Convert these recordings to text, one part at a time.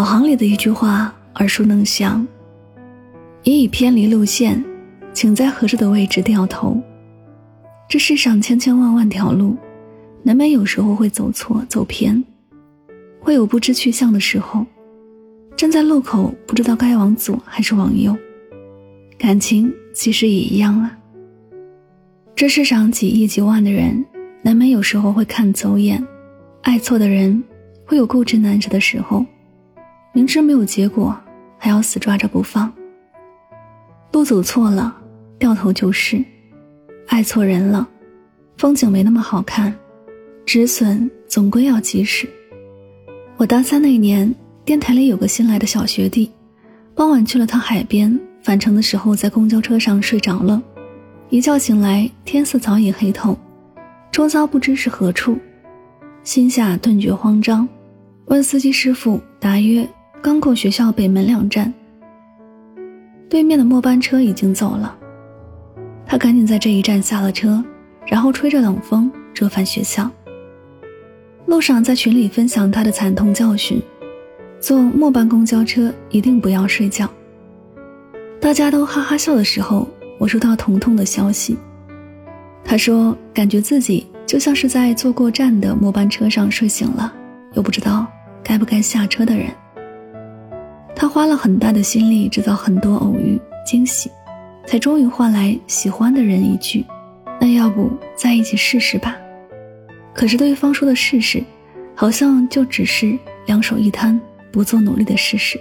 导航里的一句话耳熟能详：“一已偏离路线，请在合适的位置掉头。”这世上千千万万条路，难免有时候会走错、走偏，会有不知去向的时候。站在路口，不知道该往左还是往右。感情其实也一样啊。这世上几亿几万的人，难免有时候会看走眼，爱错的人会有固执难舍的时候。明知没有结果，还要死抓着不放。路走错了，掉头就是；爱错人了，风景没那么好看，止损总归要及时。我大三那年，电台里有个新来的小学弟，傍晚去了趟海边，返程的时候在公交车上睡着了，一觉醒来，天色早已黑透，周遭不知是何处，心下顿觉慌张，问司机师傅，答曰。刚过学校北门两站，对面的末班车已经走了。他赶紧在这一站下了车，然后吹着冷风折返学校。路上在群里分享他的惨痛教训：坐末班公交车一定不要睡觉。大家都哈哈笑的时候，我收到彤彤的消息，他说感觉自己就像是在坐过站的末班车上睡醒了，又不知道该不该下车的人。他花了很大的心力制造很多偶遇惊喜，才终于换来喜欢的人一句：“那要不在一起试试吧？”可是对方说的“试试”，好像就只是两手一摊，不做努力的试试。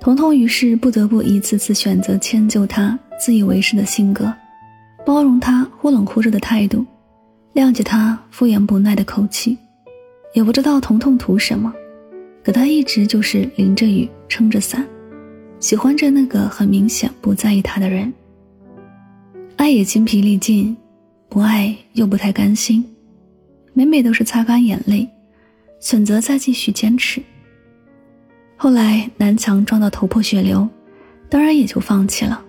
彤彤于是不得不一次次选择迁就他自以为是的性格，包容他忽冷忽热的态度，谅解他敷衍不耐的口气，也不知道彤彤图什么。可他一直就是淋着雨撑着伞，喜欢着那个很明显不在意他的人。爱也精疲力尽，不爱又不太甘心，每每都是擦干眼泪，选择再继续坚持。后来南墙撞到头破血流，当然也就放弃了。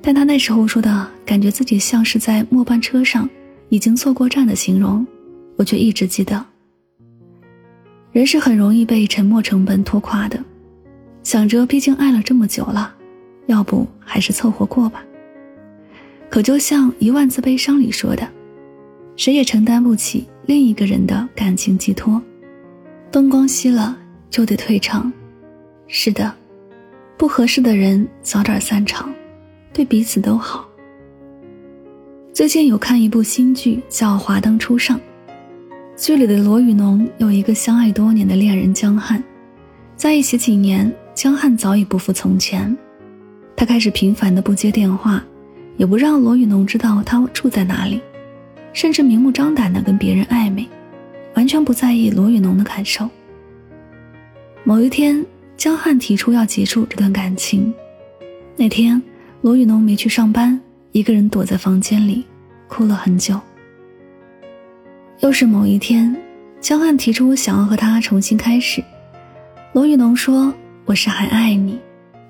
但他那时候说的感觉自己像是在末班车上已经坐过站的形容，我却一直记得。人是很容易被沉默成本拖垮的，想着毕竟爱了这么久了，要不还是凑合过吧。可就像《一万次悲伤》里说的，谁也承担不起另一个人的感情寄托，灯光熄了就得退场。是的，不合适的人早点散场，对彼此都好。最近有看一部新剧，叫《华灯初上》。剧里的罗宇农有一个相爱多年的恋人江汉，在一起几年，江汉早已不复从前，他开始频繁的不接电话，也不让罗宇农知道他住在哪里，甚至明目张胆的跟别人暧昧，完全不在意罗宇农的感受。某一天，江汉提出要结束这段感情，那天罗宇农没去上班，一个人躲在房间里，哭了很久。又是某一天，江汉提出想要和他重新开始。罗宇农说：“我是还爱你，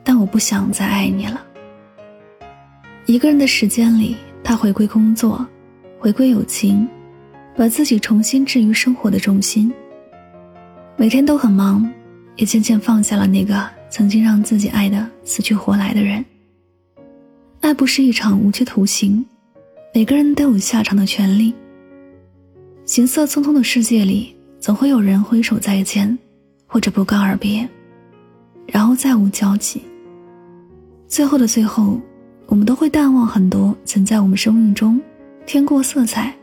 但我不想再爱你了。”一个人的时间里，他回归工作，回归友情，把自己重新置于生活的重心。每天都很忙，也渐渐放下了那个曾经让自己爱的死去活来的人。爱不是一场无期徒刑，每个人都有下场的权利。行色匆匆的世界里，总会有人挥手再见，或者不告而别，然后再无交集。最后的最后，我们都会淡忘很多曾在我们生命中添过色彩，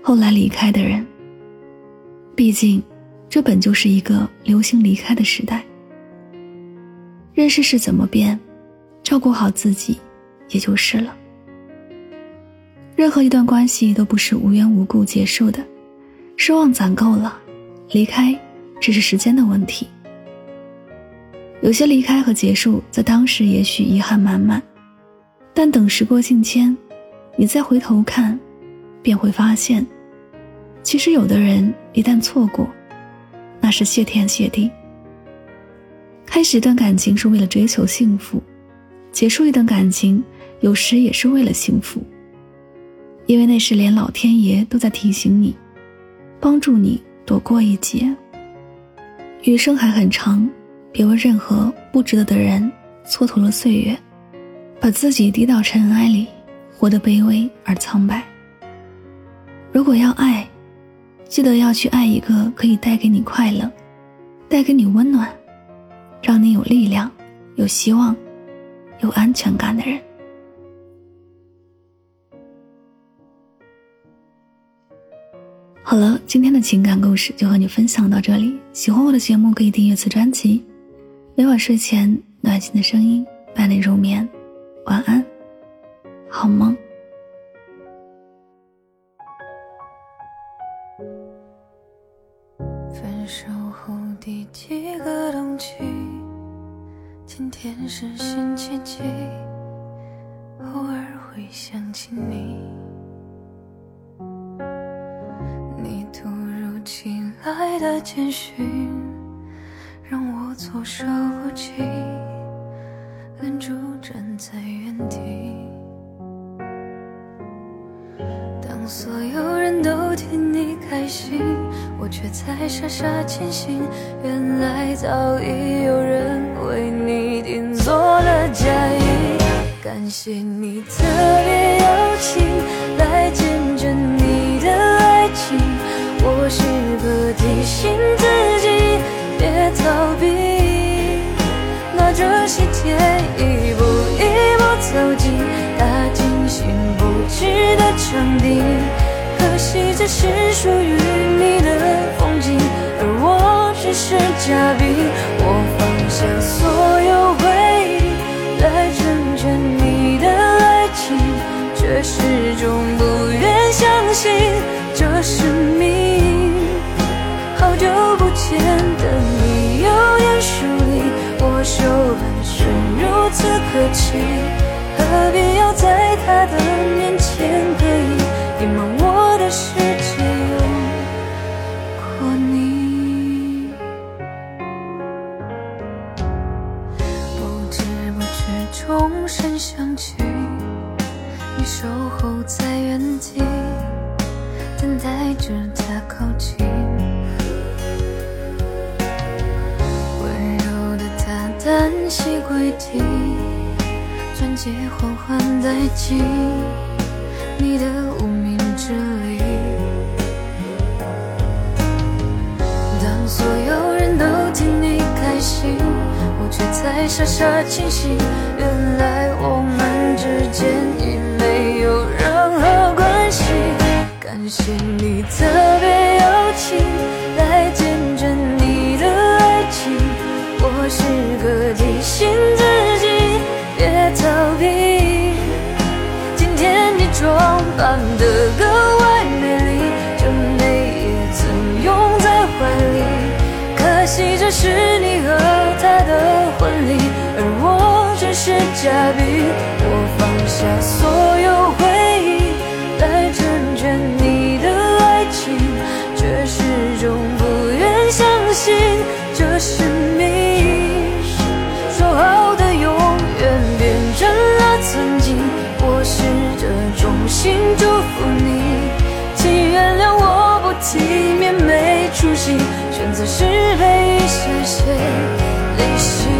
后来离开的人。毕竟，这本就是一个流行离开的时代。任世事怎么变，照顾好自己，也就是了。任何一段关系都不是无缘无故结束的，失望攒够了，离开只是时间的问题。有些离开和结束，在当时也许遗憾满满，但等时过境迁，你再回头看，便会发现，其实有的人一旦错过，那是谢天谢地。开始一段感情是为了追求幸福，结束一段感情，有时也是为了幸福。因为那时连老天爷都在提醒你，帮助你躲过一劫。余生还很长，别为任何不值得的人蹉跎了岁月，把自己低到尘埃里，活得卑微而苍白。如果要爱，记得要去爱一个可以带给你快乐，带给你温暖，让你有力量、有希望、有安全感的人。好了，今天的情感故事就和你分享到这里。喜欢我的节目，可以订阅此专辑。每晚睡前，暖心的声音伴你入眠。晚安，好梦。分手后第几个冬季？今天是星期几？偶尔会想起你。的简讯让我措手不及，愣住站在原地。当所有人都替你开心，我却在傻傻庆幸，原来早已有人为你订做了嫁衣。感谢你特别邀请来见醒自己别逃避，拿着喜帖一步一步走进踏进心不知的场地。可惜这是属于你的风景，而我只是嘉宾。我放下所有回忆来成全你的爱情，却始好久不见的你，有点疏离，握手寒暄如此客气，钻戒缓缓戴进你的无名指里。当所有人都替你开心，我却在傻傻清醒，原来我们之间已没有任何关系。感谢你特别邀请来见证你的爱情。我是个提醒装扮得格外美丽，这美也曾拥在怀里。可惜这是你和他的婚礼，而我只是嘉宾。我放下所有回忆来成全你的爱情，却始终不愿相信这是命。总是被一些谁联系，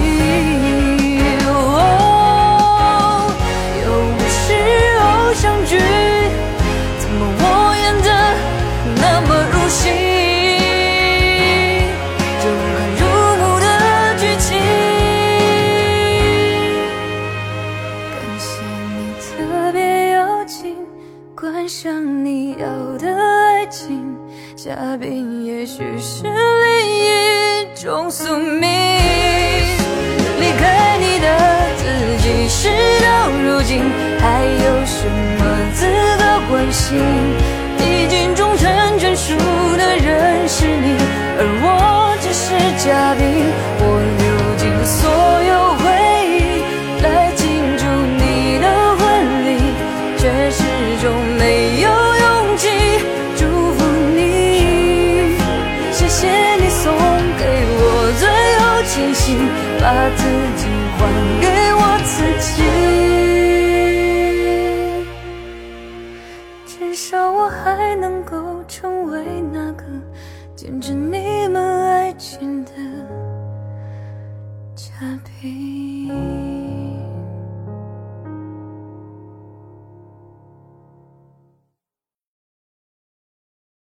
又不是偶像剧，怎么我演得那么入戏，就快入目的剧情。感谢你特别邀请，关上你要的。爱情。嘉宾，也许是另一种宿命。离开你的自己，事到如今，还有什么资格关心？已经终成眷属的人是你，而我只是嘉宾。我流尽所